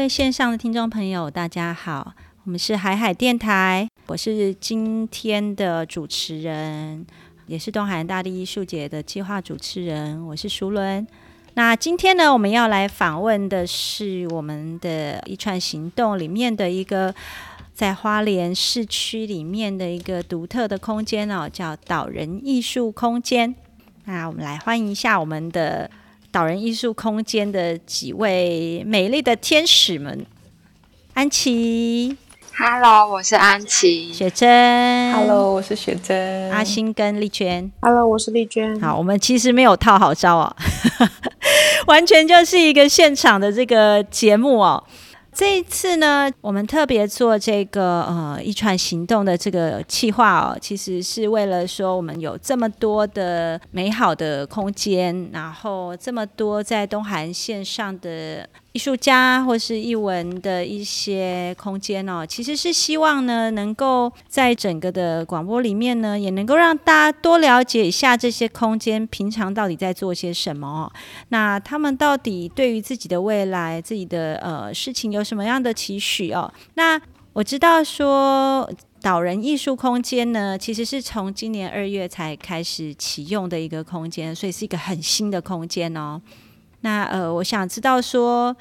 各位线上的听众朋友，大家好，我们是海海电台，我是今天的主持人，也是东海大地艺术节的计划主持人，我是淑伦。那今天呢，我们要来访问的是我们的一串行动里面的一个在花莲市区里面的一个独特的空间哦，叫岛人艺术空间。那我们来欢迎一下我们的。岛人艺术空间的几位美丽的天使们，安琪，Hello，我是安琪，雪珍，Hello，我是雪珍，阿星跟丽娟，Hello，我是丽娟。好，我们其实没有套好招哦，完全就是一个现场的这个节目哦。这一次呢，我们特别做这个呃一传行动的这个企划哦，其实是为了说我们有这么多的美好的空间，然后这么多在东韩线上的。艺术家或是艺文的一些空间哦，其实是希望呢，能够在整个的广播里面呢，也能够让大家多了解一下这些空间平常到底在做些什么。那他们到底对于自己的未来、自己的呃事情有什么样的期许哦？那我知道说导人艺术空间呢，其实是从今年二月才开始启用的一个空间，所以是一个很新的空间哦。那呃，我想知道说，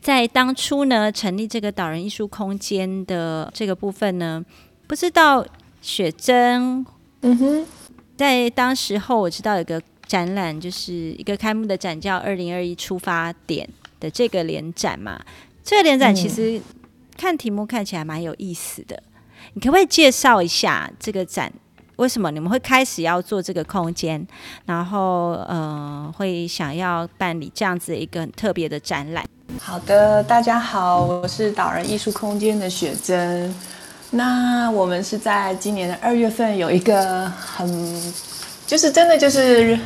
在当初呢成立这个导人艺术空间的这个部分呢，不知道雪珍，嗯哼，在当时候我知道有个展览，就是一个开幕的展叫“二零二一出发点”的这个联展嘛。这个联展其实看题目看起来蛮有意思的，你可不可以介绍一下这个展？为什么你们会开始要做这个空间？然后，呃，会想要办理这样子一个很特别的展览？好的，大家好，我是导人艺术空间的雪珍。那我们是在今年的二月份有一个很，就是真的就是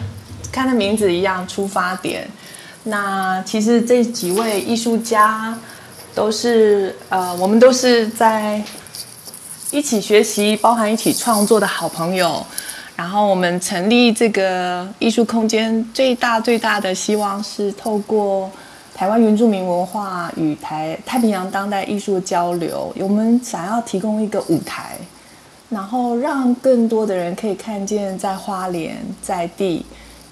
看的名字一样出发点。那其实这几位艺术家都是，呃，我们都是在。一起学习，包含一起创作的好朋友。然后我们成立这个艺术空间，最大最大的希望是透过台湾原住民文化与台太平洋当代艺术交流。我们想要提供一个舞台，然后让更多的人可以看见在花莲在地，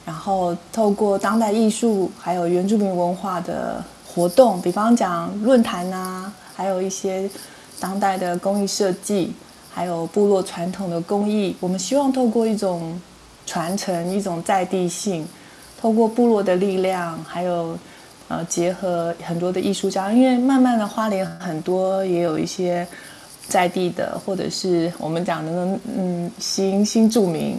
然后透过当代艺术还有原住民文化的活动，比方讲论坛啊，还有一些。当代的工艺设计，还有部落传统的工艺，我们希望透过一种传承，一种在地性，透过部落的力量，还有呃结合很多的艺术家，因为慢慢的花莲很多也有一些在地的，或者是我们讲的嗯新新住民，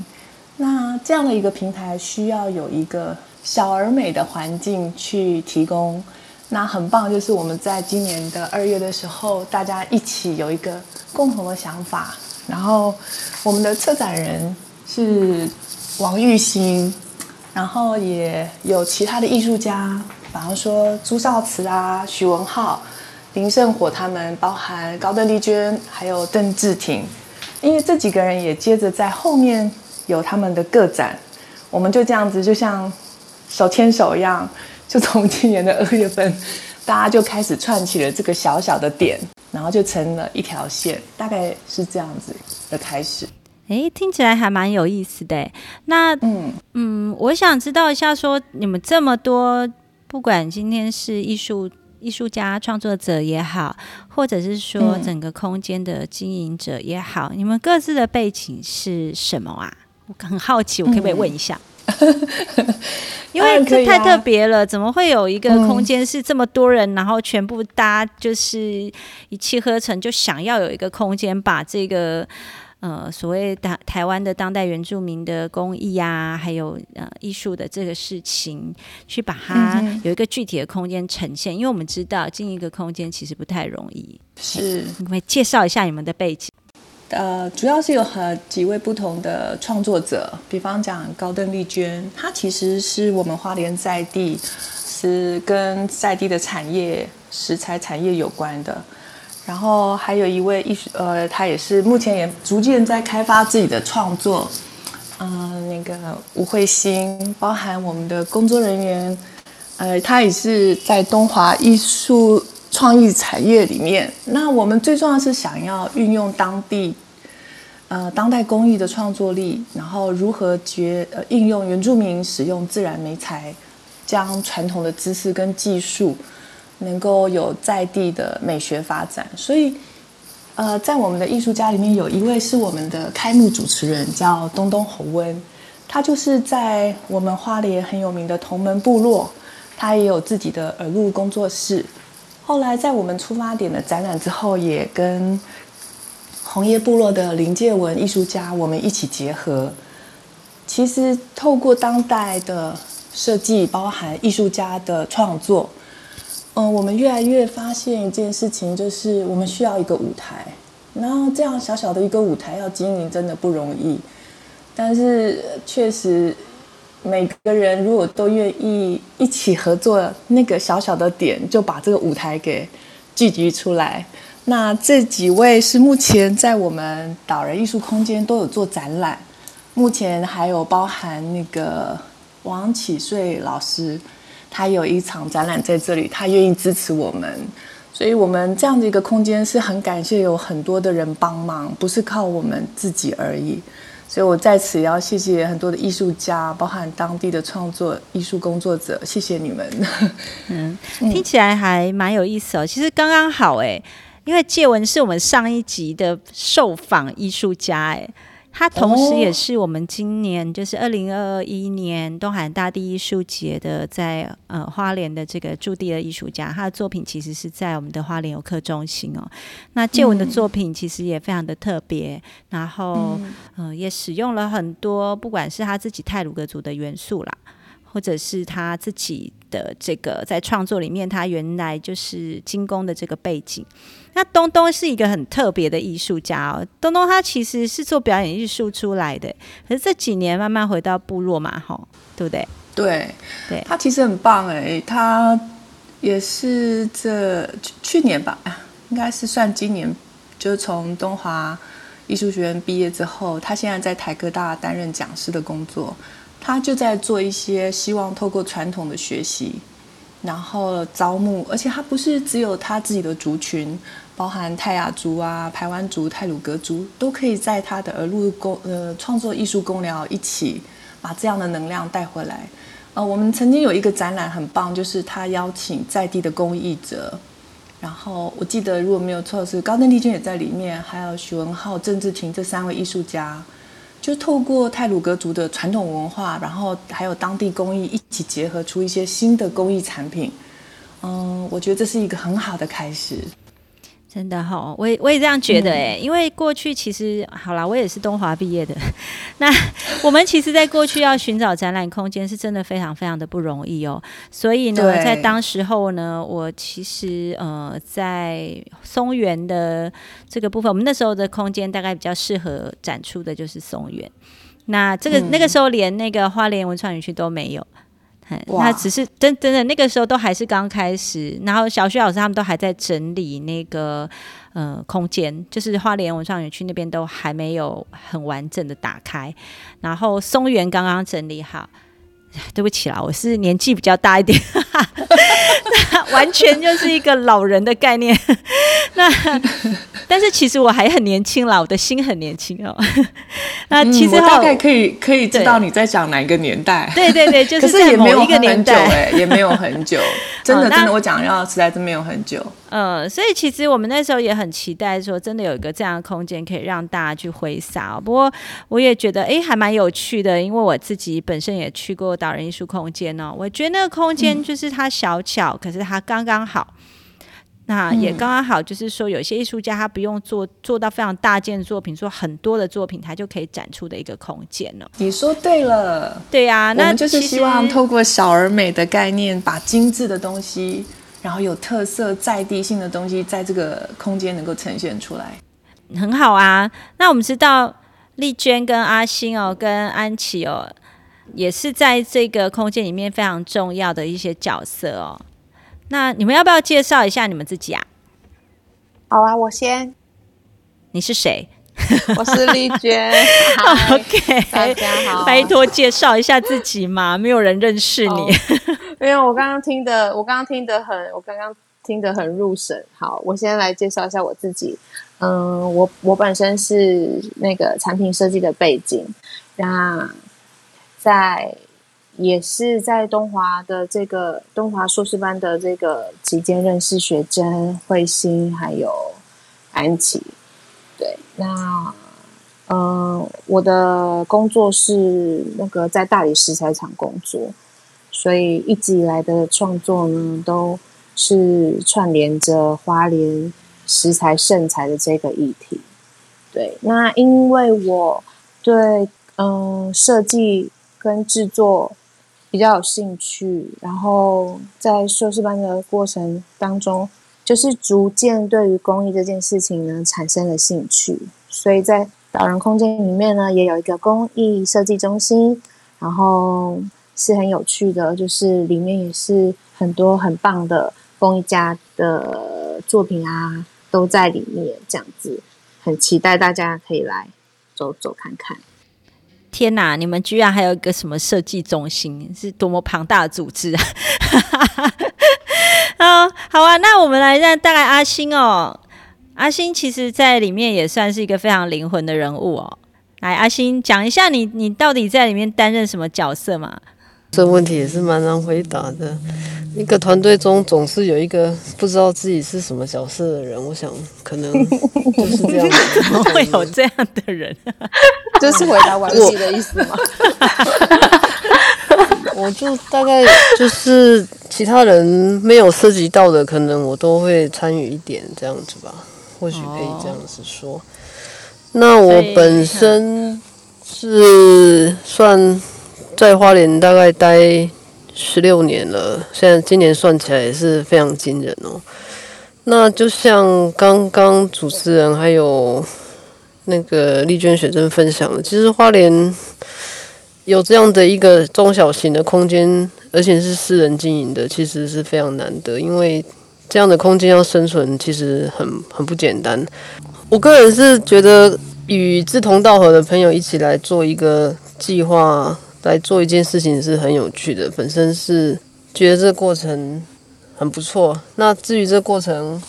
那这样的一个平台需要有一个小而美的环境去提供。那很棒，就是我们在今年的二月的时候，大家一起有一个共同的想法。然后我们的策展人是王玉兴，然后也有其他的艺术家，比方说朱少慈啊、许文浩、林胜火他们，包含高邓丽娟，还有邓志廷。因为这几个人也接着在后面有他们的个展，我们就这样子，就像手牵手一样。就从今年的二月份，大家就开始串起了这个小小的点，然后就成了一条线，大概是这样子的开始。哎，听起来还蛮有意思的。那嗯嗯，我想知道一下，说你们这么多，不管今天是艺术艺术家、创作者也好，或者是说整个空间的经营者也好，你们各自的背景是什么啊？我很好奇，我可不可以问一下？因为这太特别了，怎么会有一个空间是这么多人，然后全部大家就是一气呵成，就想要有一个空间，把这个呃所谓台台湾的当代原住民的工艺啊，还有呃艺术的这个事情，去把它有一个具体的空间呈现。因为我们知道进一个空间其实不太容易，是，你会介绍一下你们的背景。呃，主要是有和几位不同的创作者，比方讲高登丽娟，她其实是我们花莲在地，是跟在地的产业食材产业有关的。然后还有一位艺术，呃，他也是目前也逐渐在开发自己的创作。嗯，那个吴慧欣，包含我们的工作人员，呃，他也是在东华艺术。创意产业里面。那我们最重要是想要运用当地呃当代工艺的创作力，然后如何结呃应用原住民使用自然媒材，将传统的知识跟技术能够有在地的美学发展。所以，呃，在我们的艺术家里面有一位是我们的开幕主持人，叫东东侯温，他就是在我们花莲很有名的同门部落，他也有自己的耳录工作室。后来在我们出发点的展览之后，也跟红叶部落的林介文艺术家我们一起结合。其实透过当代的设计，包含艺术家的创作，嗯，我们越来越发现一件事情，就是我们需要一个舞台。然后这样小小的一个舞台要经营真的不容易，但是确实每个人如果都愿意一起合作，那个小小的点就把这个舞台给聚集出来。那这几位是目前在我们导人艺术空间都有做展览，目前还有包含那个王启瑞老师，他有一场展览在这里，他愿意支持我们，所以我们这样的一个空间是很感谢有很多的人帮忙，不是靠我们自己而已。所以我在此也要谢谢很多的艺术家，包含当地的创作艺术工作者，谢谢你们。嗯，听起来还蛮有意思哦。其实刚刚好哎。因为介文是我们上一集的受访艺术家，哎，他同时也是我们今年就是二零二一年东海大地艺术节的在呃花莲的这个驻地的艺术家，他的作品其实是在我们的花莲游客中心哦。那介文的作品其实也非常的特别，然后嗯也使用了很多不管是他自己泰鲁格族的元素啦。或者是他自己的这个在创作里面，他原来就是精工的这个背景。那东东是一个很特别的艺术家哦，东东他其实是做表演艺术出来的，可是这几年慢慢回到部落嘛，吼，对不对？对，对，他其实很棒哎，他也是这去年吧，应该是算今年，就是从东华艺术学院毕业之后，他现在在台科大担任讲师的工作。他就在做一些希望透过传统的学习，然后招募，而且他不是只有他自己的族群，包含泰雅族啊、排湾族、泰鲁格族，都可以在他的耳路工呃创作艺术工疗一起把这样的能量带回来。呃，我们曾经有一个展览很棒，就是他邀请在地的工艺者，然后我记得如果没有错是高登丽君也在里面，还有许文浩、郑志廷这三位艺术家。就透过泰鲁格族的传统文化，然后还有当地工艺一起结合出一些新的工艺产品，嗯，我觉得这是一个很好的开始。真的哈，我也我也这样觉得哎，因为过去其实好啦，我也是东华毕业的。那我们其实，在过去要寻找展览空间，是真的非常非常的不容易哦。所以呢，在当时候呢，我其实呃，在松原的这个部分，我们那时候的空间大概比较适合展出的就是松原。那这个那个时候连那个花莲文创园区都没有。那只是真真的那个时候都还是刚开始，然后小徐老师他们都还在整理那个呃空间，就是花莲文创园区那边都还没有很完整的打开，然后松原刚刚整理好。对不起啦，我是年纪比较大一点，完全就是一个老人的概念。那但是其实我还很年轻啦，我的心很年轻哦。那其实大概可以可以知道你在讲哪一个年代。对对对，就是在某一个年代，哎，也没有很久。真的真的，我讲要实在是没有很久。嗯，所以其实我们那时候也很期待说，真的有一个这样的空间可以让大家去挥洒。不过我也觉得，哎，还蛮有趣的，因为我自己本身也去过导人艺术空间哦。我觉得那个空间就是它小巧，可是它刚刚好。那也刚刚好，就是说有些艺术家他不用做做到非常大件作品，做很多的作品，他就可以展出的一个空间了。你说对了，对呀，那就是希望透过小而美的概念，把精致的东西。然后有特色、在地性的东西，在这个空间能够呈现出来，很好啊。那我们知道丽娟跟阿星哦，跟安琪哦，也是在这个空间里面非常重要的一些角色哦。那你们要不要介绍一下你们自己啊？好啊，我先。你是谁？我是丽娟。OK，大家好，拜托介绍一下自己嘛，没有人认识你。没有，我刚刚听的，我刚刚听的很，我刚刚听的很入神。好，我先来介绍一下我自己。嗯，我我本身是那个产品设计的背景，那在也是在东华的这个东华硕士班的这个期间认识学珍、慧心还有安琪。对，那嗯，我的工作是那个在大理石材厂工作，所以一直以来的创作呢，都是串联着花莲。石材盛材的这个议题，对，那因为我对嗯设计跟制作比较有兴趣，然后在硕士班的过程当中，就是逐渐对于公益这件事情呢产生了兴趣，所以在导人空间里面呢也有一个公益设计中心，然后是很有趣的，就是里面也是很多很棒的工艺家的作品啊。都在里面，这样子很期待大家可以来走走看看。天哪，你们居然还有一个什么设计中心，是多么庞大的组织啊！啊，好啊，那我们来让大概阿星哦，阿星其实在里面也算是一个非常灵魂的人物哦。来，阿星讲一下你你到底在里面担任什么角色嘛？这问题也是蛮难回答的。一个团队中总是有一个不知道自己是什么角色的人，我想可能 就是这样。怎么会有这样的人？就是回答完戏的意思吗？我就大概就是其他人没有涉及到的，可能我都会参与一点这样子吧，或许可以这样子说。那我本身是算在花莲大概待。十六年了，现在今年算起来也是非常惊人哦。那就像刚刚主持人还有那个丽娟学生分享的，其实花莲有这样的一个中小型的空间，而且是私人经营的，其实是非常难得。因为这样的空间要生存，其实很很不简单。我个人是觉得与志同道合的朋友一起来做一个计划。来做一件事情是很有趣的，本身是觉得这个过程很不错。那至于这过程，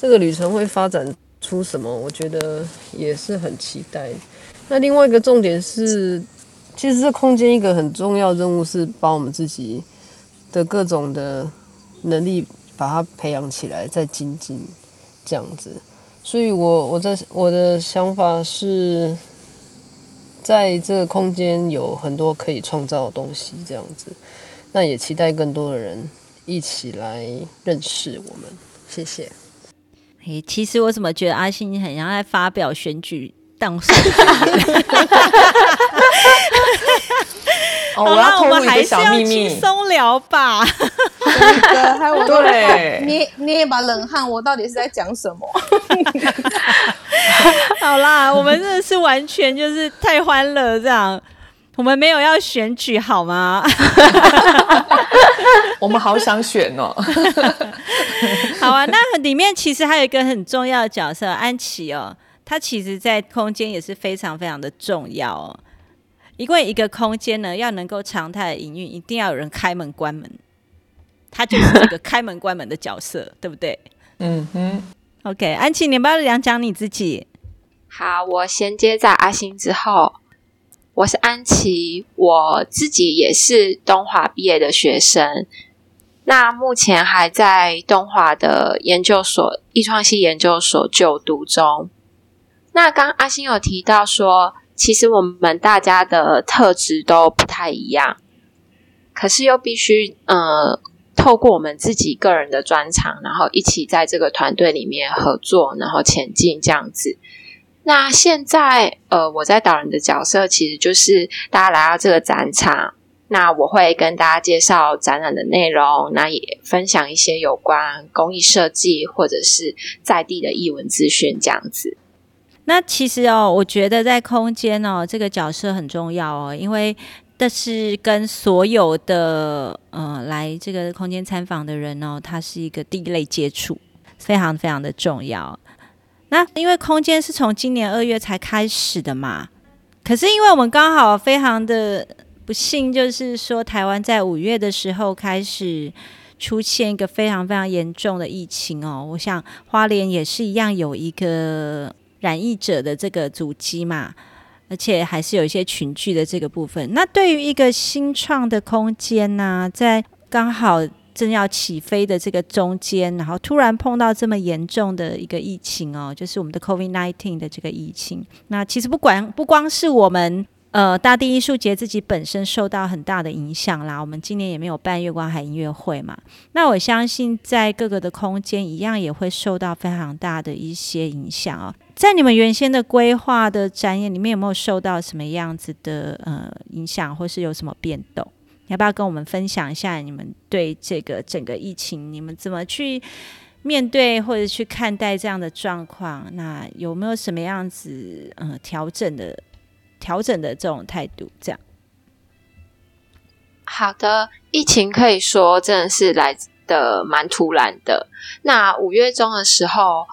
这个旅程会发展出什么，我觉得也是很期待。那另外一个重点是，其实这空间一个很重要任务是把我们自己的各种的能力把它培养起来，再精进这样子。所以我我在我的想法是。在这个空间有很多可以创造的东西，这样子，那也期待更多的人一起来认识我们。谢谢。诶，其实我怎么觉得阿信很像在发表选举当选？哦，我要透露一个小秘密，松聊吧。对，还有我对，捏捏一把冷汗，我到底是在讲什么？好啦，我们真的是完全就是太欢乐这样，我们没有要选举好吗？我们好想选哦。好啊，那里面其实还有一个很重要的角色安琪哦，她其实在空间也是非常非常的重要哦。因为一个空间呢，要能够常态营运，一定要有人开门关门，他就是这个开门关门的角色，对不对？嗯哼。OK，安琪，你不要讲讲你自己。好，我衔接在阿星之后，我是安琪，我自己也是东华毕业的学生，那目前还在东华的研究所艺创系研究所就读中。那刚阿星有提到说。其实我们大家的特质都不太一样，可是又必须呃透过我们自己个人的专长，然后一起在这个团队里面合作，然后前进这样子。那现在呃我在导人的角色，其实就是大家来到这个展场，那我会跟大家介绍展览的内容，那也分享一些有关工艺设计或者是在地的译文资讯这样子。那其实哦，我觉得在空间哦，这个角色很重要哦，因为这是跟所有的呃来这个空间参访的人哦，它是一个第一类接触，非常非常的重要。那因为空间是从今年二月才开始的嘛，可是因为我们刚好非常的不幸，就是说台湾在五月的时候开始出现一个非常非常严重的疫情哦。我想花莲也是一样有一个染疫者的这个足迹嘛，而且还是有一些群聚的这个部分。那对于一个新创的空间呢，在刚好。正要起飞的这个中间，然后突然碰到这么严重的一个疫情哦，就是我们的 COVID-19 的这个疫情。那其实不管不光是我们呃大地艺术节自己本身受到很大的影响啦，我们今年也没有办月光海音乐会嘛。那我相信在各个的空间一样也会受到非常大的一些影响哦。在你们原先的规划的展演里面，有没有受到什么样子的呃影响，或是有什么变动？要不要跟我们分享一下你们对这个整个疫情，你们怎么去面对或者去看待这样的状况？那有没有什么样子嗯调整的调整的这种态度？这样好的，疫情可以说真的是来的蛮突然的。那五月中的时候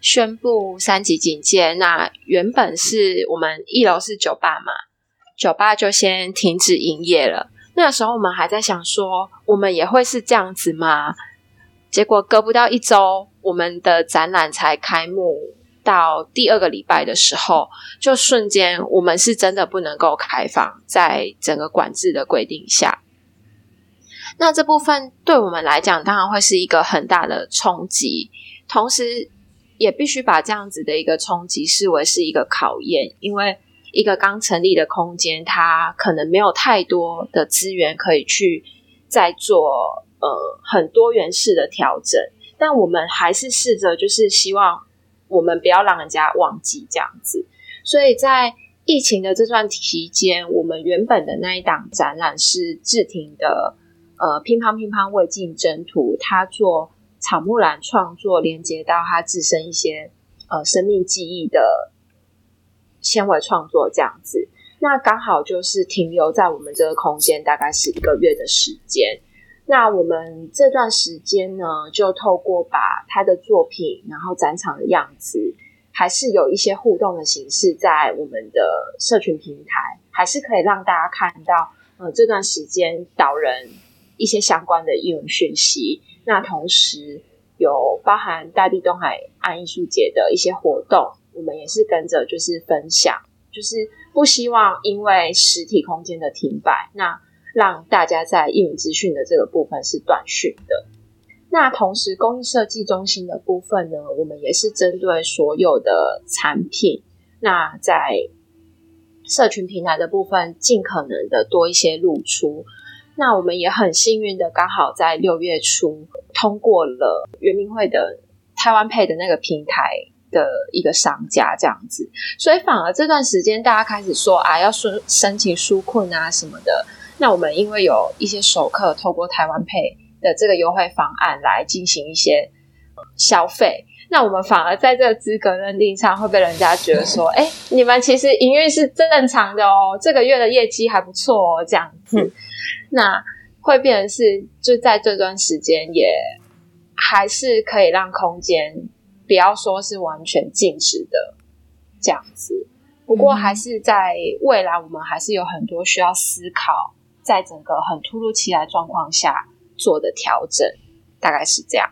宣布三级警戒，那原本是我们一楼是酒吧嘛，酒吧就先停止营业了。那时候我们还在想说，我们也会是这样子吗？结果隔不到一周，我们的展览才开幕，到第二个礼拜的时候，就瞬间我们是真的不能够开放，在整个管制的规定下。那这部分对我们来讲，当然会是一个很大的冲击，同时也必须把这样子的一个冲击视为是一个考验，因为。一个刚成立的空间，它可能没有太多的资源可以去再做呃很多元式的调整，但我们还是试着就是希望我们不要让人家忘记这样子。所以在疫情的这段期间，我们原本的那一档展览是志廷的呃乒乓乒乓未尽征途，他做草木兰创作连接到他自身一些呃生命记忆的。纤维创作这样子，那刚好就是停留在我们这个空间，大概是一个月的时间。那我们这段时间呢，就透过把他的作品，然后展场的样子，还是有一些互动的形式，在我们的社群平台，还是可以让大家看到，呃，这段时间导人一些相关的英文讯息。那同时有包含大地东海岸艺术节的一些活动。我们也是跟着，就是分享，就是不希望因为实体空间的停摆，那让大家在英语资讯的这个部分是短讯的。那同时，工艺设计中心的部分呢，我们也是针对所有的产品，那在社群平台的部分，尽可能的多一些露出。那我们也很幸运的，刚好在六月初通过了圆明会的台湾配的那个平台。的一个商家这样子，所以反而这段时间大家开始说啊，要申申请纾困啊什么的。那我们因为有一些熟客透过台湾配的这个优惠方案来进行一些消费，那我们反而在这个资格认定上会被人家觉得说，哎，你们其实营运是正常的哦，这个月的业绩还不错哦，这样子，那会变成是就在这段时间也还是可以让空间。不要说是完全静止的这样子，不过还是在未来，我们还是有很多需要思考，在整个很突如其来状况下做的调整，大概是这样。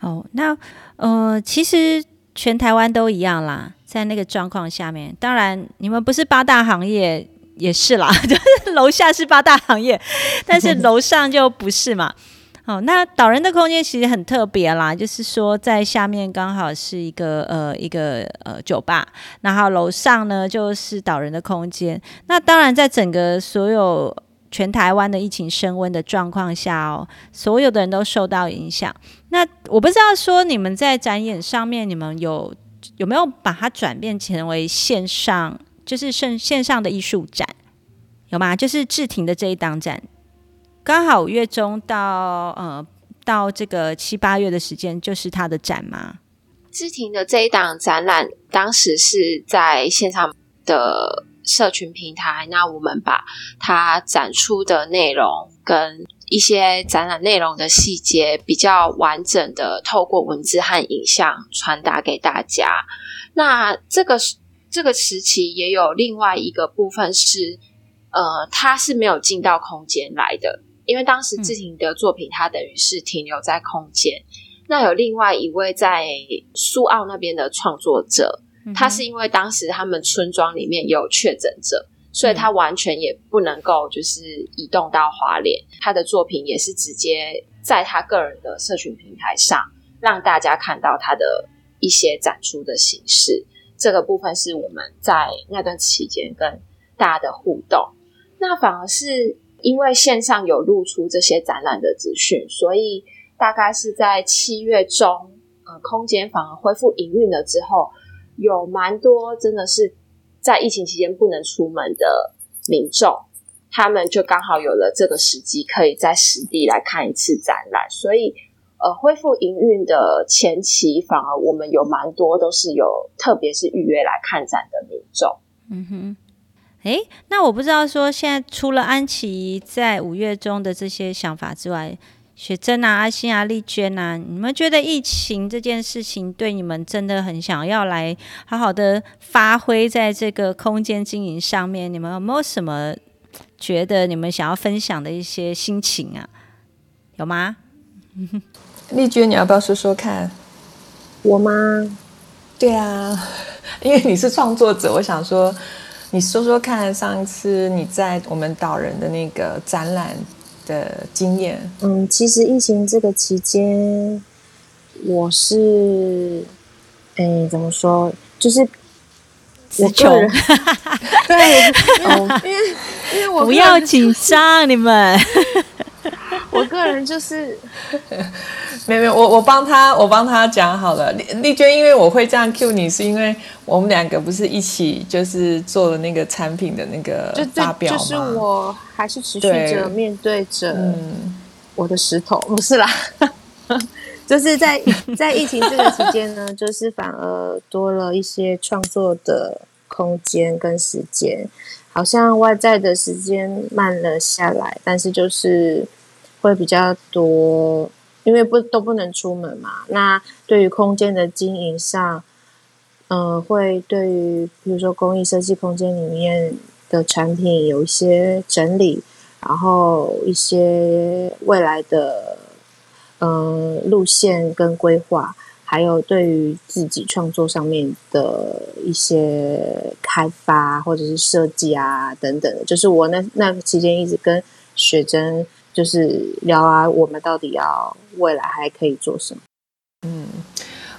哦，那呃，其实全台湾都一样啦，在那个状况下面，当然你们不是八大行业也是啦，就是楼下是八大行业，但是 楼上就不是嘛。好，那导人的空间其实很特别啦，就是说在下面刚好是一个呃一个呃酒吧，然后楼上呢就是导人的空间。那当然，在整个所有全台湾的疫情升温的状况下哦，所有的人都受到影响。那我不知道说你们在展演上面，你们有有没有把它转变成为线上，就是线线上的艺术展，有吗？就是志廷的这一档展。刚好五月中到呃到这个七八月的时间，就是他的展吗？志廷的这一档展览，当时是在线上的社群平台，那我们把它展出的内容跟一些展览内容的细节，比较完整的透过文字和影像传达给大家。那这个这个时期也有另外一个部分是，呃，它是没有进到空间来的。因为当时志婷的作品，它等于是停留在空间。那有另外一位在苏澳那边的创作者，他是因为当时他们村庄里面有确诊者，所以他完全也不能够就是移动到华联。他的作品也是直接在他个人的社群平台上让大家看到他的一些展出的形式。这个部分是我们在那段期间跟大家的互动。那反而是因为线上有露出这些展览的资讯，所以。大概是在七月中，呃，空间反而恢复营运了之后，有蛮多真的是在疫情期间不能出门的民众，他们就刚好有了这个时机，可以在实地来看一次展览。所以，呃，恢复营运的前期，反而我们有蛮多都是有，特别是预约来看展的民众。嗯哼，哎，那我不知道说，现在除了安琪在五月中的这些想法之外。雪珍啊，阿欣啊，丽娟啊，你们觉得疫情这件事情对你们真的很想要来好好的发挥在这个空间经营上面？你们有没有什么觉得你们想要分享的一些心情啊？有吗？丽娟，你要不要说说看？我吗？对啊，因为你是创作者，我想说，你说说看，上一次你在我们导人的那个展览。的经验，嗯，其实疫情这个期间，我是，哎，怎么说，就是我个人，对，因为因为我不要紧张，你们。我个人就是，没有没有，我我帮他我帮他讲好了。丽丽娟，因为我会这样 cue 你，是因为我们两个不是一起就是做了那个产品的那个发表吗？就是我还是持续着面对着我的石头，不是啦，就是在在疫情这个期间呢，就是反而多了一些创作的空间跟时间，好像外在的时间慢了下来，但是就是。会比较多，因为不都不能出门嘛。那对于空间的经营上，嗯，会对于比如说工艺设计空间里面的产品有一些整理，然后一些未来的嗯路线跟规划，还有对于自己创作上面的一些开发或者是设计啊等等的，就是我那那个期间一直跟雪珍。就是聊啊，我们到底要未来还可以做什么？嗯，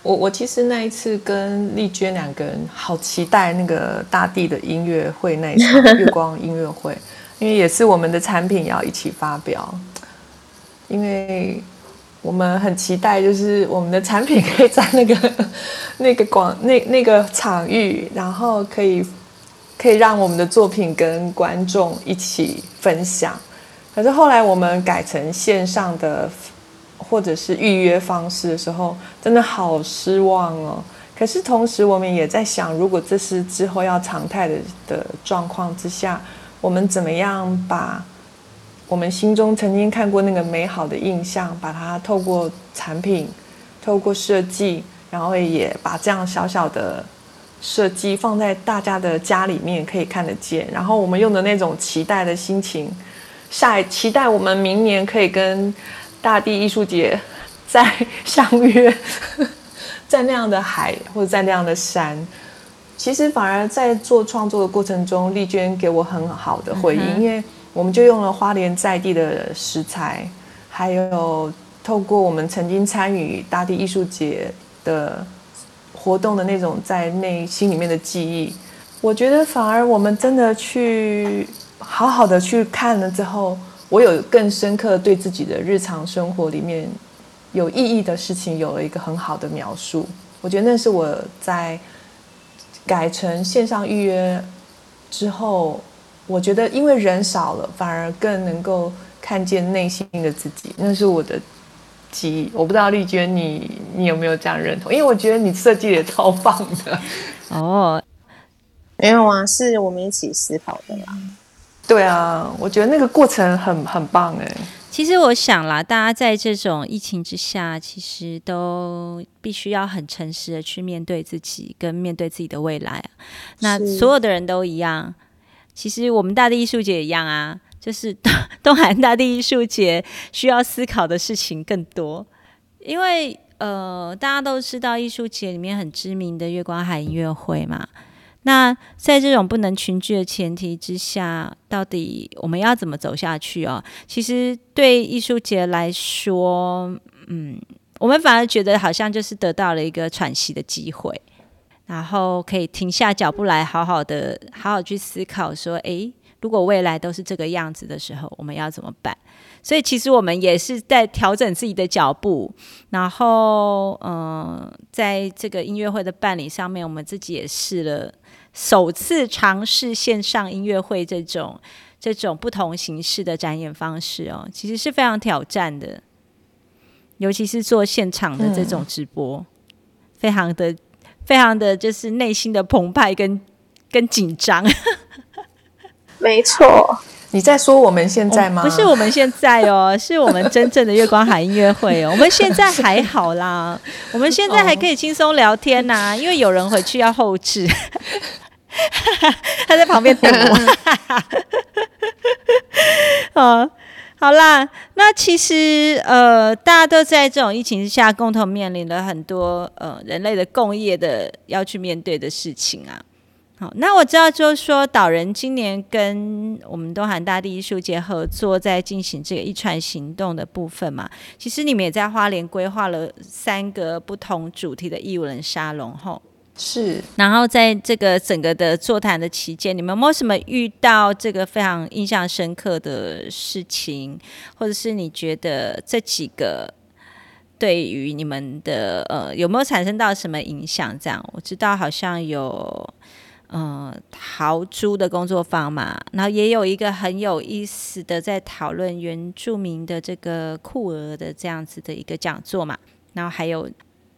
我我其实那一次跟丽娟两个人好期待那个大地的音乐会那一场 月光音乐会，因为也是我们的产品要一起发表，因为我们很期待，就是我们的产品可以在那个那个广那那个场域，然后可以可以让我们的作品跟观众一起分享。可是后来我们改成线上的，或者是预约方式的时候，真的好失望哦。可是同时我们也在想，如果这是之后要常态的的状况之下，我们怎么样把我们心中曾经看过那个美好的印象，把它透过产品、透过设计，然后也把这样小小的设计放在大家的家里面可以看得见，然后我们用的那种期待的心情。下期待我们明年可以跟大地艺术节再相约，在那样的海或者在那样的山。其实反而在做创作的过程中，丽娟给我很好的回应，因为我们就用了花莲在地的食材，还有透过我们曾经参与大地艺术节的活动的那种在内心里面的记忆。我觉得反而我们真的去。好好的去看了之后，我有更深刻对自己的日常生活里面有意义的事情有了一个很好的描述。我觉得那是我在改成线上预约之后，我觉得因为人少了，反而更能够看见内心的自己。那是我的记忆。我不知道丽娟，你你有没有这样认同？因为我觉得你设计也超棒的。哦，没有啊，是我们一起思考的啦。对啊，我觉得那个过程很很棒哎。其实我想啦，大家在这种疫情之下，其实都必须要很诚实的去面对自己，跟面对自己的未来。那所有的人都一样，其实我们大地艺术节也一样啊。就是 东海大地艺术节需要思考的事情更多，因为呃，大家都知道艺术节里面很知名的月光海音乐会嘛。那在这种不能群聚的前提之下，到底我们要怎么走下去哦？其实对艺术节来说，嗯，我们反而觉得好像就是得到了一个喘息的机会，然后可以停下脚步来，好好的好好去思考说，诶，如果未来都是这个样子的时候，我们要怎么办？所以其实我们也是在调整自己的脚步，然后嗯，在这个音乐会的办理上面，我们自己也试了。首次尝试线上音乐会这种这种不同形式的展演方式哦，其实是非常挑战的，尤其是做现场的这种直播，非常的非常的就是内心的澎湃跟跟紧张。没错，你在说我们现在吗？不是我们现在哦，是我们真正的月光海音乐会哦。我们现在还好啦，我们现在还可以轻松聊天呐，因为有人回去要后置。他在旁边等我。哦，好啦，那其实呃，大家都在这种疫情之下，共同面临了很多呃人类的共业的要去面对的事情啊。好，那我知道就是说，导人今年跟我们东韩大地艺术节合作，在进行这个一传行动的部分嘛。其实你们也在花莲规划了三个不同主题的艺文沙龙，吼。是，然后在这个整个的座谈的期间，你们有没有什么遇到这个非常印象深刻的事情，或者是你觉得这几个对于你们的呃有没有产生到什么影响？这样我知道好像有呃豪猪的工作坊嘛，然后也有一个很有意思的在讨论原住民的这个酷儿的这样子的一个讲座嘛，然后还有。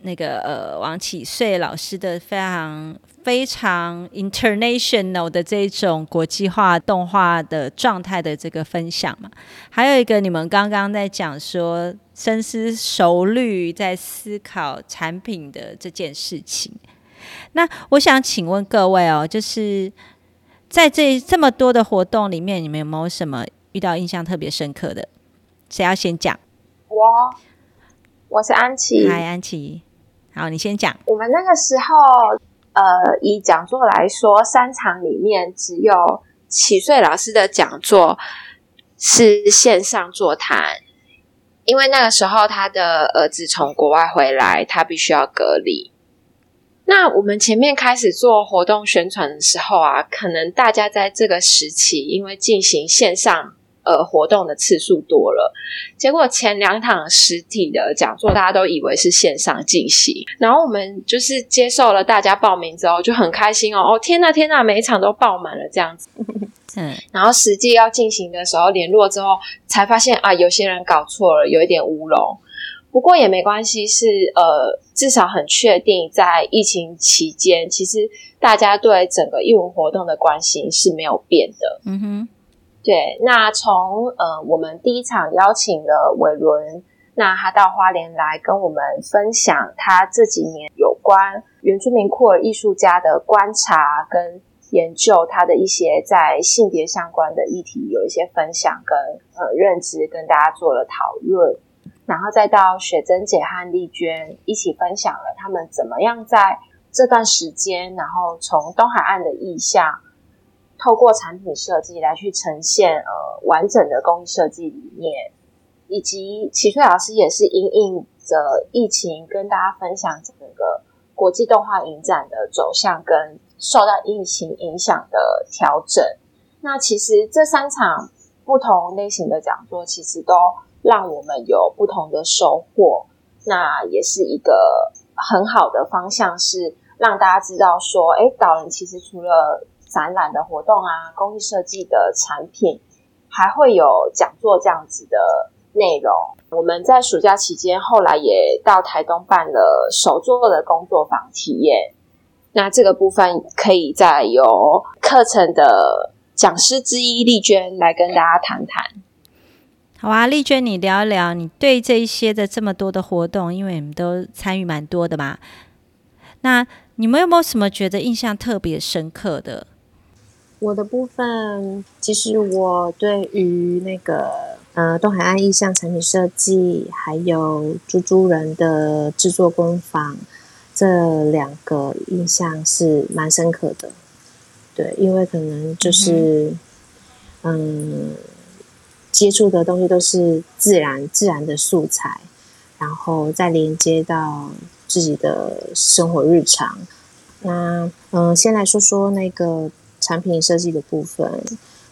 那个呃，王启岁老师的非常非常 international 的这种国际化动画的状态的这个分享嘛，还有一个你们刚刚在讲说深思熟虑在思考产品的这件事情，那我想请问各位哦，就是在这这么多的活动里面，你们有没有什么遇到印象特别深刻的？谁要先讲？我，我是安琪。嗨，安琪。好，你先讲。我们那个时候，呃，以讲座来说，三场里面只有七岁老师的讲座是线上座谈，因为那个时候他的儿子从国外回来，他必须要隔离。那我们前面开始做活动宣传的时候啊，可能大家在这个时期，因为进行线上。呃，活动的次数多了，结果前两场实体的讲座，大家都以为是线上进行，然后我们就是接受了大家报名之后，就很开心哦，哦天呐天呐，每一场都爆满了这样子，嗯，然后实际要进行的时候，联络之后才发现啊，有些人搞错了，有一点乌龙，不过也没关系，是呃，至少很确定，在疫情期间，其实大家对整个艺文活动的关心是没有变的，嗯哼。对，那从呃，我们第一场邀请了伟伦，那他到花莲来跟我们分享他这几年有关原住民库尔艺术家的观察跟研究，他的一些在性别相关的议题有一些分享跟呃认知，跟大家做了讨论，然后再到雪珍姐和丽娟一起分享了他们怎么样在这段时间，然后从东海岸的意向。透过产品设计来去呈现呃完整的工艺设计理念，以及齐翠老师也是因应着疫情跟大家分享整个国际动画影展的走向跟受到疫情影响的调整。那其实这三场不同类型的讲座，其实都让我们有不同的收获。那也是一个很好的方向，是让大家知道说，哎，导人其实除了展览的活动啊，工艺设计的产品，还会有讲座这样子的内容。我们在暑假期间，后来也到台东办了手作的工作坊体验。那这个部分可以再由课程的讲师之一丽娟来跟大家谈谈。好啊，丽娟，你聊一聊你对这一些的这么多的活动，因为你们都参与蛮多的嘛。那你们有没有什么觉得印象特别深刻的？我的部分，其实我对于那个呃东海岸意象产品设计，还有猪猪人的制作工坊这两个印象是蛮深刻的。对，因为可能就是嗯，接触的东西都是自然自然的素材，然后再连接到自己的生活日常。那嗯，先来说说那个。产品设计的部分，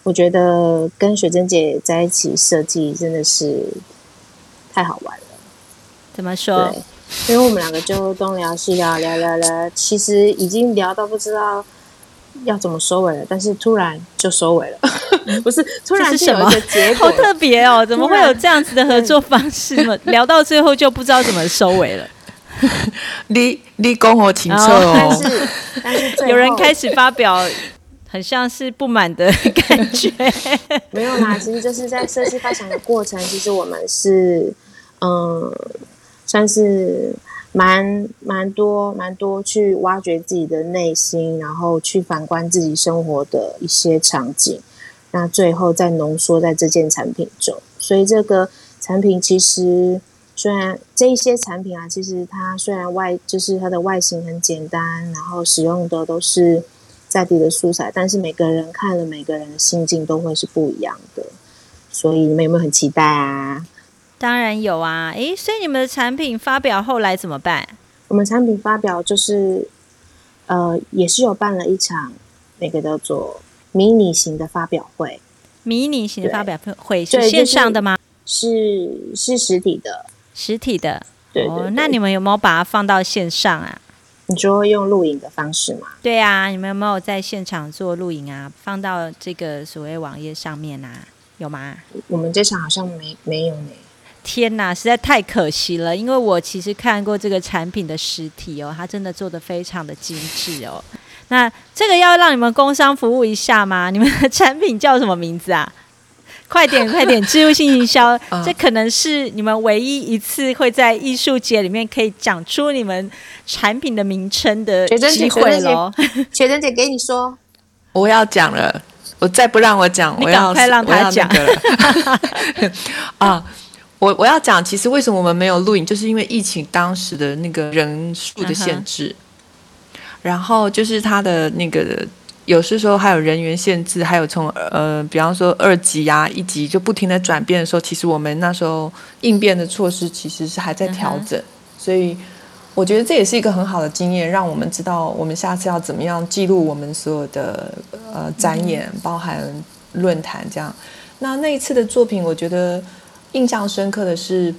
我觉得跟雪珍姐在一起设计真的是太好玩了。怎么说？对，因为我们两个就东聊西聊，聊聊聊，其实已经聊到不知道要怎么收尾了，但是突然就收尾了。不是，突然是什么结果？好特别哦！怎么会有这样子的合作方式呢？聊到最后就不知道怎么收尾了。你你跟我停车哦。但是但是有人开始发表。很像是不满的感觉，没有啦，其实就是在设计发想的过程，其实我们是嗯，算是蛮蛮多蛮多去挖掘自己的内心，然后去反观自己生活的一些场景，那最后再浓缩在这件产品中。所以这个产品其实虽然这一些产品啊，其实它虽然外就是它的外形很简单，然后使用的都是。在地的素材，但是每个人看了，每个人的心境都会是不一样的，所以你们有没有很期待啊？当然有啊！诶，所以你们的产品发表后来怎么办？我们产品发表就是，呃，也是有办了一场那个叫做迷你型的发表会。迷你型的发表会是线上的吗？是是实体的，实体的。对哦，那你们有没有把它放到线上啊？你说用录影的方式吗？对啊，你们有没有在现场做录影啊？放到这个所谓网页上面啊？有吗？我们这场好像没没有呢。天呐，实在太可惜了！因为我其实看过这个产品的实体哦，它真的做的非常的精致哦。那这个要让你们工商服务一下吗？你们的产品叫什么名字啊？快点，快点！植入性营销，这可能是你们唯一一次会在艺术节里面可以讲出你们产品的名称的机会喽。雪珍姐，给你说，我要讲了，我再不让我讲，我要快让他讲。啊，我我要讲，其实为什么我们没有录影，就是因为疫情当时的那个人数的限制，然后就是他的那个。有些时候还有人员限制，还有从呃，比方说二级啊、一级就不停的转变的时候，其实我们那时候应变的措施其实是还在调整，所以我觉得这也是一个很好的经验，让我们知道我们下次要怎么样记录我们所有的呃展演，包含论坛这样。那那一次的作品，我觉得印象深刻的是，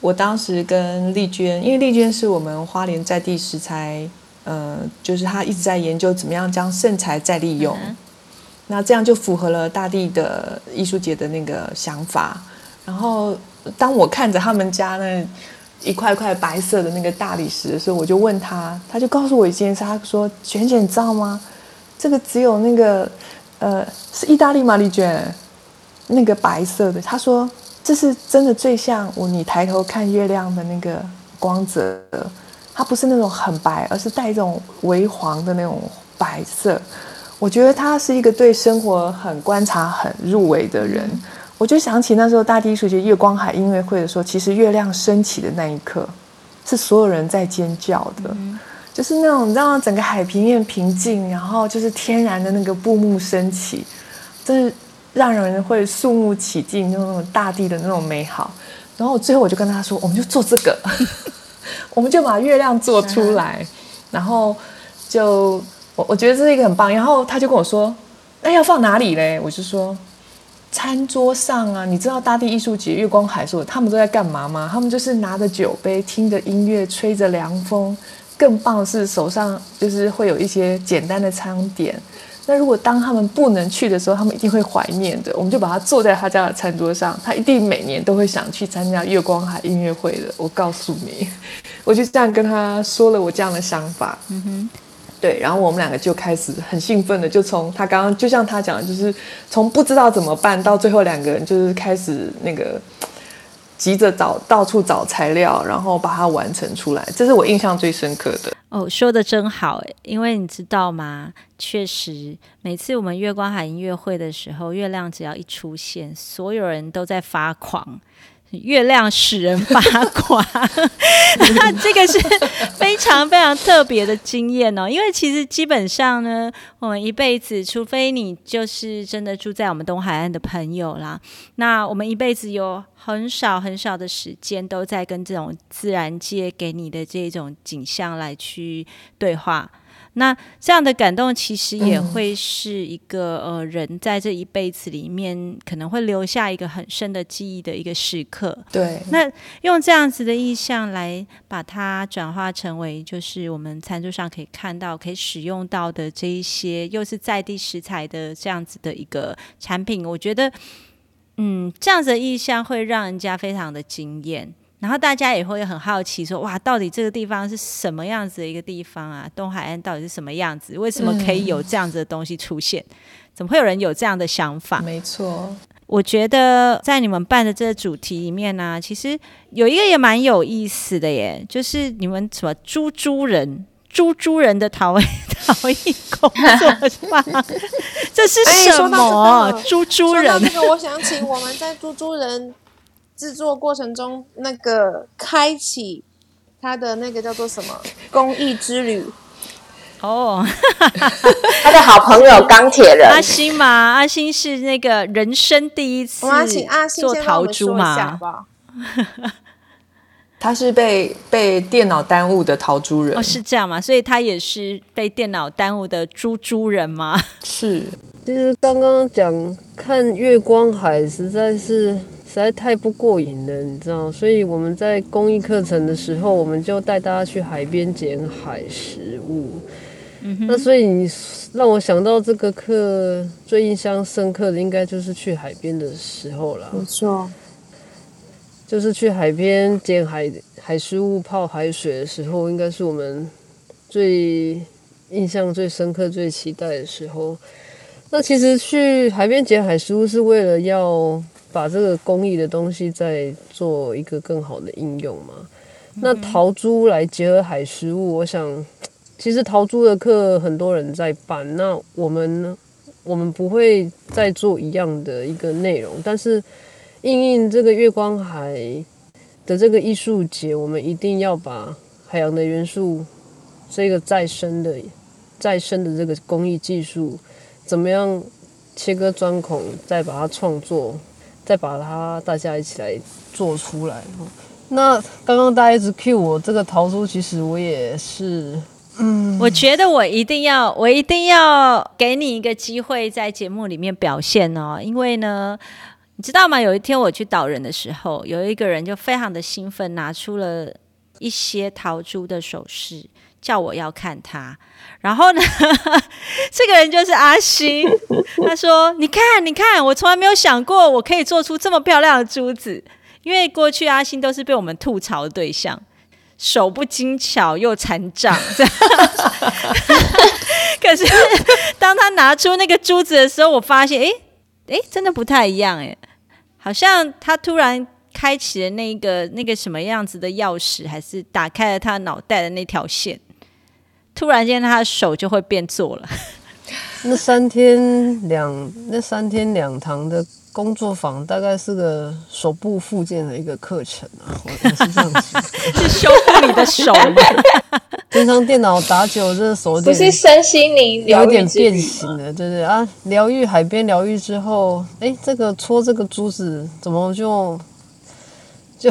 我当时跟丽娟，因为丽娟是我们花莲在地食材。呃，就是她一直在研究怎么样将剩材再利用，那这样就符合了大地的艺术节的那个想法。然后，当我看着他们家那一块块白色的那个大理石的时候，我就问他，他就告诉我一件事，他说：“卷卷，你知道吗？这个只有那个呃，是意大利吗丽娟，那个白色的。他说这是真的最像我你抬头看月亮的那个光泽。”它不是那种很白，而是带一种微黄的那种白色。我觉得他是一个对生活很观察、很入围的人。我就想起那时候大地艺术节月光海音乐会的时候，其实月亮升起的那一刻，是所有人在尖叫的，就是那种让整个海平面平静，然后就是天然的那个布幕升起，真是让人会肃穆起敬，就那种大地的那种美好。然后最后我就跟他说，我们就做这个。我们就把月亮做出来，然后就我我觉得这是一个很棒。然后他就跟我说：“那要放哪里嘞？”我就说：“餐桌上啊！你知道大地艺术节月光海说他们都在干嘛吗？他们就是拿着酒杯，听着音乐，吹着凉风。更棒的是手上就是会有一些简单的餐点。”那如果当他们不能去的时候，他们一定会怀念的。我们就把他坐在他家的餐桌上，他一定每年都会想去参加月光海音乐会的。我告诉你，我就这样跟他说了我这样的想法。嗯哼，对，然后我们两个就开始很兴奋的，就从他刚刚就像他讲的，就是从不知道怎么办到最后两个人就是开始那个。急着找到处找材料，然后把它完成出来，这是我印象最深刻的。哦，说的真好诶，因为你知道吗？确实，每次我们月光海音乐会的时候，月亮只要一出现，所有人都在发狂。月亮使人发狂，那这个是非常非常特别的经验哦。因为其实基本上呢，我们一辈子，除非你就是真的住在我们东海岸的朋友啦，那我们一辈子有很少很少的时间都在跟这种自然界给你的这种景象来去对话。那这样的感动，其实也会是一个呃人在这一辈子里面可能会留下一个很深的记忆的一个时刻。对，那用这样子的意象来把它转化成为，就是我们餐桌上可以看到、可以使用到的这一些，又是在地食材的这样子的一个产品，我觉得，嗯，这样子的意象会让人家非常的惊艳。然后大家也会很好奇，说哇，到底这个地方是什么样子的一个地方啊？东海岸到底是什么样子？为什么可以有这样子的东西出现？怎么会有人有这样的想法？没错，我觉得在你们办的这个主题里面呢，其实有一个也蛮有意思的耶，就是你们什么猪猪人、猪猪人的陶陶艺工作坊，这是什么？猪猪人？这个我想请我们在猪猪人。制作过程中，那个开启他的那个叫做什么？公益之旅。哦，他的好朋友钢铁人。阿星嘛，阿星是那个人生第一次做陶珠嘛，他是被被电脑耽误的陶珠人。哦，是这样嘛？所以他也是被电脑耽误的猪猪人吗？是，其实刚刚讲看月光海，实在是。实在太不过瘾了，你知道，所以我们在公益课程的时候，我们就带大家去海边捡海食物。嗯那所以你让我想到这个课最印象深刻的，应该就是去海边的时候了。没错，就是去海边捡海海食物、泡海水的时候，应该是我们最印象最深刻、最期待的时候。那其实去海边捡海食物是为了要。把这个工艺的东西再做一个更好的应用嘛？那陶珠来结合海食物，我想其实陶珠的课很多人在办，那我们呢？我们不会再做一样的一个内容，但是应应这个月光海的这个艺术节，我们一定要把海洋的元素这个再生的、再生的这个工艺技术，怎么样切割钻孔，再把它创作。再把它大家一起来做出来。那刚刚大家一直 cue 我这个桃珠，其实我也是，嗯，我觉得我一定要，我一定要给你一个机会在节目里面表现哦。因为呢，你知道吗？有一天我去导人的时候，有一个人就非常的兴奋，拿出了一些桃珠的首饰。叫我要看他，然后呢，这个人就是阿星。他说：“你看，你看，我从来没有想过我可以做出这么漂亮的珠子。因为过去阿星都是被我们吐槽的对象，手不精巧又残障。这 样可是当他拿出那个珠子的时候，我发现，哎哎，真的不太一样，哎，好像他突然。”开启了那个那个什么样子的钥匙，还是打开了他脑袋的那条线？突然间，他的手就会变做了。那三天两那三天两堂的工作坊，大概是个手部复健的一个课程啊。我是这样子，是修复你的手。平常电脑打久，这手不是身心灵有点变形了，对不对啊？疗愈海边疗愈之后，哎，这个搓这个珠子怎么就？就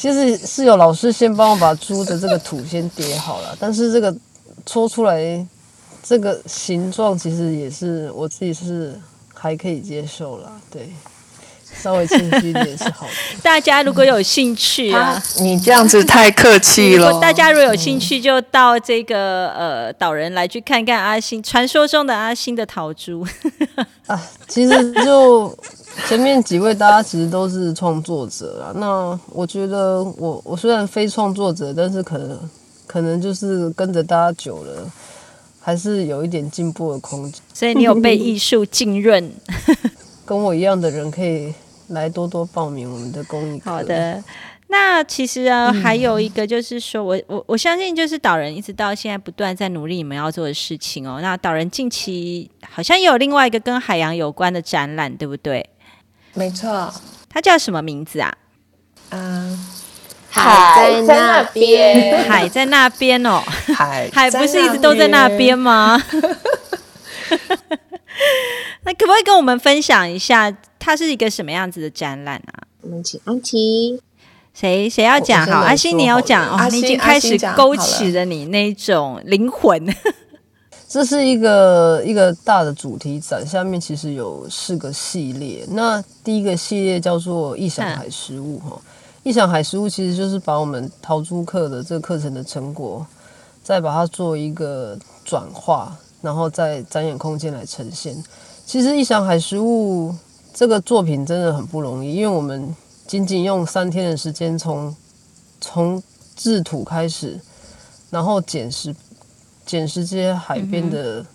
其实是有老师先帮我把猪的这个土先叠好了，但是这个搓出来这个形状，其实也是我自己是还可以接受了，对，稍微清晰一点是好的。大家如果有兴趣啊，你这样子太客气了。大家如果有兴趣，就到这个呃岛人来去看看阿星传说中的阿星的陶珠 啊，其实就。前面几位大家其实都是创作者啊，那我觉得我我虽然非创作者，但是可能可能就是跟着大家久了，还是有一点进步的空间。所以你有被艺术浸润，跟我一样的人可以来多多报名我们的公益课。好的。那其实啊，还有一个就是说，我我我相信，就是导人一直到现在不断在努力你们要做的事情哦。那导人近期好像也有另外一个跟海洋有关的展览，对不对？没错，它叫什么名字啊？嗯，海在那边，海在那边哦，海海不是一直都在那边吗？那可不可以跟我们分享一下，它是一个什么样子的展览啊？我们请安琪。谁谁要讲？好，阿星你要讲哦，你已经开始勾起了你那种灵魂。这是一个一个大的主题展，下面其实有四个系列。那第一个系列叫做“异想海食物”哈，“异想海食物”其实就是把我们陶朱课的这个课程的成果，再把它做一个转化，然后在展演空间来呈现。其实“异想海食物”这个作品真的很不容易，因为我们。仅仅用三天的时间，从从制土开始，然后捡拾捡拾这些海边的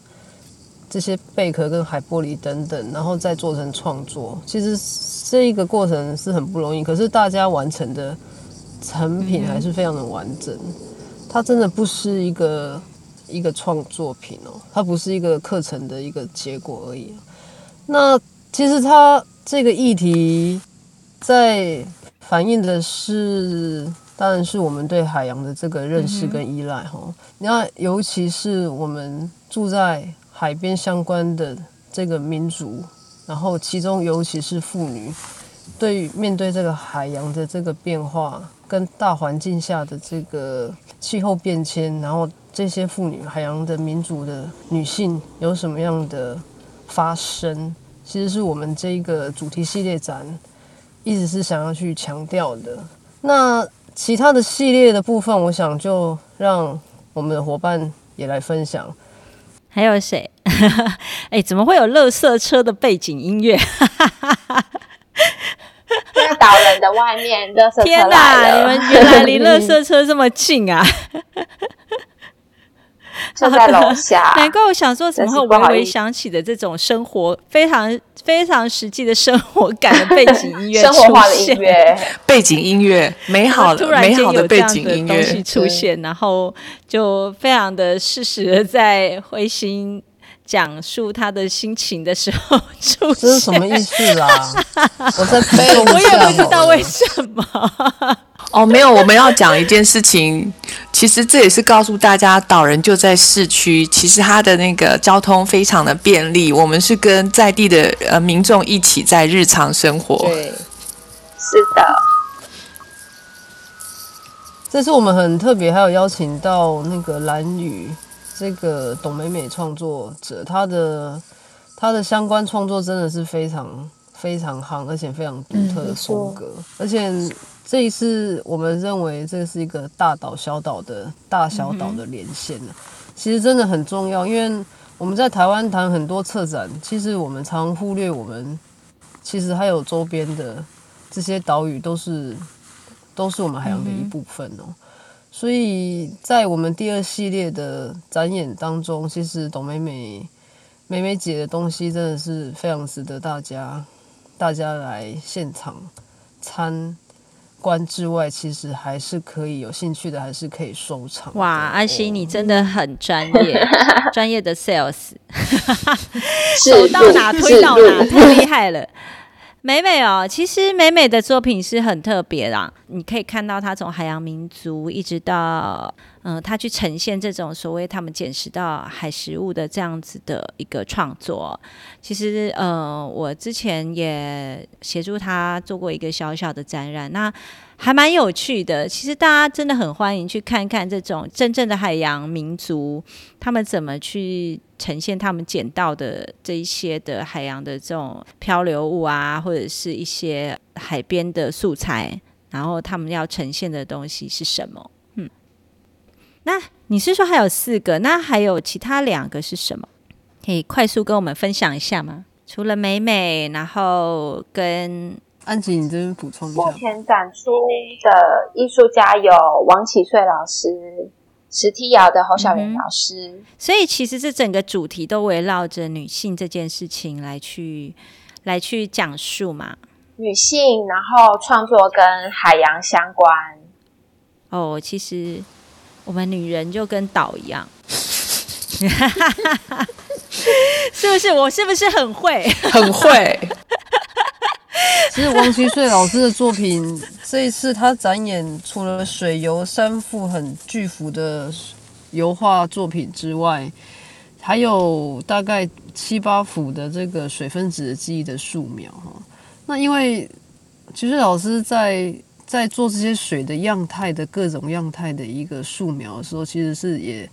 这些贝壳跟海玻璃等等，然后再做成创作。其实这一个过程是很不容易，可是大家完成的成品还是非常的完整。它真的不是一个一个创作品哦，它不是一个课程的一个结果而已。那其实它这个议题。在反映的是，当然是我们对海洋的这个认识跟依赖哈。那尤其是我们住在海边相关的这个民族，然后其中尤其是妇女，对面对这个海洋的这个变化，跟大环境下的这个气候变迁，然后这些妇女海洋的民族的女性有什么样的发生，其实是我们这一个主题系列展。一直是想要去强调的。那其他的系列的部分，我想就让我们的伙伴也来分享。还有谁？哎，怎么会有乐色车的背景音乐？在导人的外面，垃圾车天哪！你们原来离乐色车这么近啊！就在楼下，难怪我想说，怎么会微微想起的这种生活非常非常实际的生活感的背景音乐，生活化的音乐，背景音乐，美好的美好的背景音乐东西出现，然后就非常的适时的在灰心讲述他的心情的时候出现，这是什么意思啊？我在背，我也不知道为什么。哦，没有，我们要讲一件事情。其实这也是告诉大家，岛人就在市区，其实他的那个交通非常的便利。我们是跟在地的呃民众一起在日常生活。对，是的。这次我们很特别，还有邀请到那个蓝雨这个董美美创作者，她的她的相关创作真的是非常非常夯，而且非常独特的风格，而且。这一次，我们认为这是一个大岛小岛的大小岛的连线其实真的很重要，因为我们在台湾谈很多策展，其实我们常忽略我们其实还有周边的这些岛屿都是都是我们海洋的一部分哦。所以在我们第二系列的展演当中，其实董美美美美姐的东西真的是非常值得大家大家来现场参。关之外，其实还是可以有兴趣的，还是可以收藏。哇，阿西，你真的很专业，专业的 sales，走到哪推到哪，太厉害了。美美哦，其实美美的作品是很特别啦。你可以看到她从海洋民族一直到嗯，她去呈现这种所谓他们捡拾到海食物的这样子的一个创作。其实呃，我之前也协助她做过一个小小的展览，那还蛮有趣的。其实大家真的很欢迎去看看这种真正的海洋民族，他们怎么去。呈现他们捡到的这一些的海洋的这种漂流物啊，或者是一些海边的素材，然后他们要呈现的东西是什么？嗯，那你是说还有四个？那还有其他两个是什么？可以快速跟我们分享一下吗？除了美美，然后跟安吉，你这边补充一下。目前展出的艺术家有王启岁老师。石梯窑的侯小元老师，所以其实这整个主题都围绕着女性这件事情来去来去讲述嘛。女性，然后创作跟海洋相关。哦，其实我们女人就跟岛一样，是不是？我是不是很会？很会。其实王奇穗老师的作品，这一次他展演除了水油三幅很巨幅的油画作品之外，还有大概七八幅的这个水分子的记忆的素描哈。那因为其实老师在在做这些水的样态的各种样态的一个素描的时候，其实是也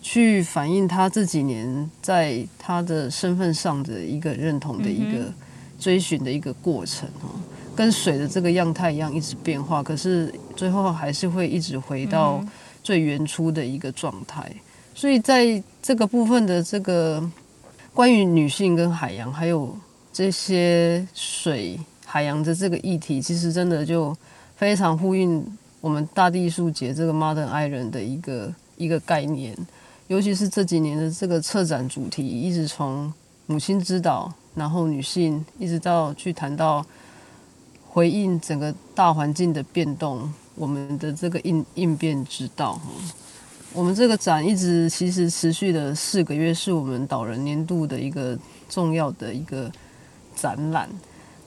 去反映他这几年在他的身份上的一个认同的一个追寻的一个过程哦。跟水的这个样态一样，一直变化，可是最后还是会一直回到最原初的一个状态。所以在这个部分的这个关于女性跟海洋，还有这些水海洋的这个议题，其实真的就非常呼应我们大地艺术节这个 Modern Iron 的一个一个概念。尤其是这几年的这个策展主题，一直从母亲之岛，然后女性，一直到去谈到。回应整个大环境的变动，我们的这个应应变之道。我们这个展一直其实持续了四个月，是我们导人年度的一个重要的一个展览。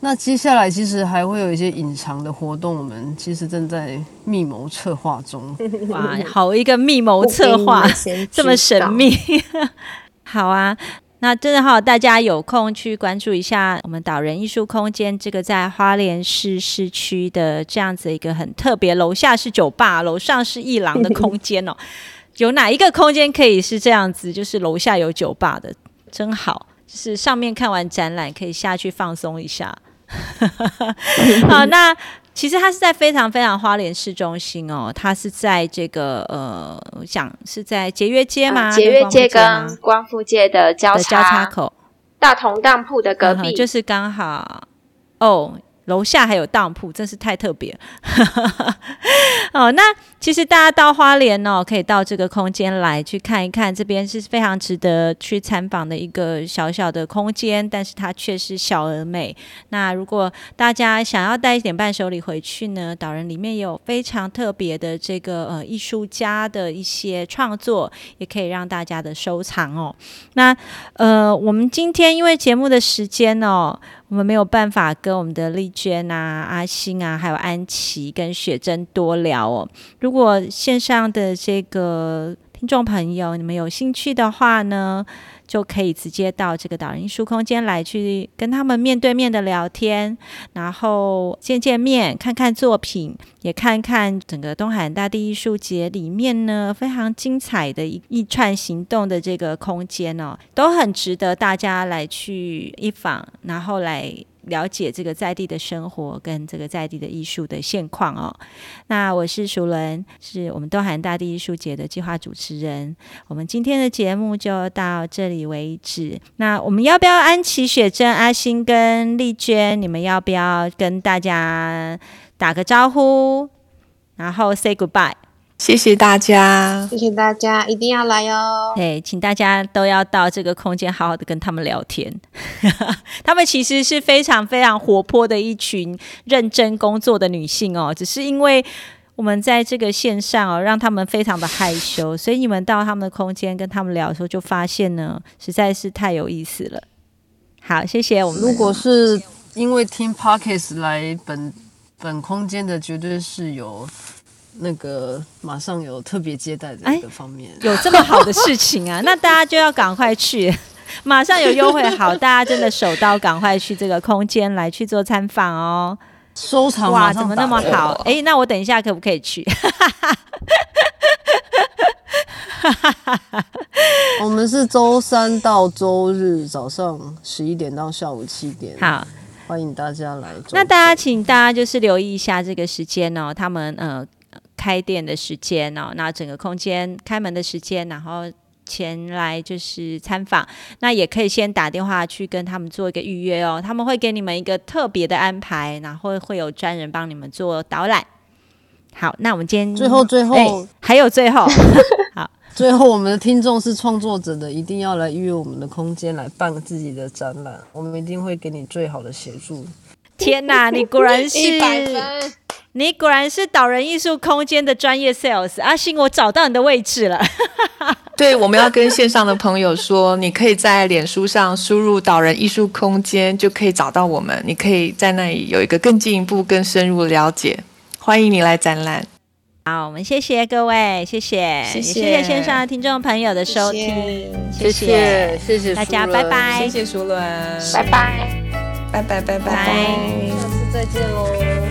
那接下来其实还会有一些隐藏的活动，我们其实正在密谋策划中。哇，好一个密谋策划，这么神秘。好啊。那真的好，大家有空去关注一下我们岛人艺术空间，这个在花莲市市区的这样子一个很特别，楼下是酒吧，楼上是艺廊的空间哦。有哪一个空间可以是这样子？就是楼下有酒吧的，真好。就是上面看完展览，可以下去放松一下。好，那。其实它是在非常非常花莲市中心哦，它是在这个呃，我想是在节约街吗？节约街跟光复街的交叉口，大同当铺的隔壁，就是刚好哦。楼下还有当铺，真是太特别。哦，那其实大家到花莲哦，可以到这个空间来去看一看，这边是非常值得去参访的一个小小的空间，但是它却是小而美。那如果大家想要带一点伴手礼回去呢，导人里面有非常特别的这个呃艺术家的一些创作，也可以让大家的收藏哦。那呃，我们今天因为节目的时间哦。我们没有办法跟我们的丽娟啊、阿星啊，还有安琪跟雪珍多聊哦。如果线上的这个听众朋友，你们有兴趣的话呢？就可以直接到这个导人艺术空间来，去跟他们面对面的聊天，然后见见面，看看作品，也看看整个东海大地艺术节里面呢非常精彩的一一串行动的这个空间哦，都很值得大家来去一访，然后来。了解这个在地的生活跟这个在地的艺术的现况哦。那我是熟伦，是我们东海大地艺术节的计划主持人。我们今天的节目就到这里为止。那我们要不要安琪、雪珍、阿星跟丽娟？你们要不要跟大家打个招呼，然后 say goodbye？谢谢大家，谢谢大家，一定要来哦！对，请大家都要到这个空间，好好的跟他们聊天。他们其实是非常非常活泼的一群认真工作的女性哦，只是因为我们在这个线上哦，让他们非常的害羞，所以你们到他们的空间跟他们聊的时候，就发现呢，实在是太有意思了。好，谢谢我们。如果是因为听 Parkes 来本本空间的，绝对是有。那个马上有特别接待的一个方面，有这么好的事情啊？那大家就要赶快去，马上有优惠，好，大家真的手到赶快去这个空间来去做参访哦。收藏哇，怎么那么好？哎，那我等一下可不可以去？我们是周三到周日早上十一点到下午七点。好，欢迎大家来。那大家请大家就是留意一下这个时间哦，他们呃。开店的时间哦，那整个空间开门的时间，然后前来就是参访，那也可以先打电话去跟他们做一个预约哦，他们会给你们一个特别的安排，然后会有专人帮你们做导览。好，那我们今天最后最后还有最后 好，最后我们的听众是创作者的，一定要来预约我们的空间来办自己的展览，我们一定会给你最好的协助。天哪，你果然是一百分。你果然是导人艺术空间的专业 sales，阿信，我找到你的位置了。对，我们要跟线上的朋友说，你可以在脸书上输入“导人艺术空间”，就可以找到我们。你可以在那里有一个更进一步、更深入的了解。欢迎你来展览。好，我们谢谢各位，谢谢，谢谢也谢谢线上的听众朋友的收听，谢谢谢谢大家，拜拜谢。谢淑伦，拜拜。拜拜拜拜拜下次再见喽。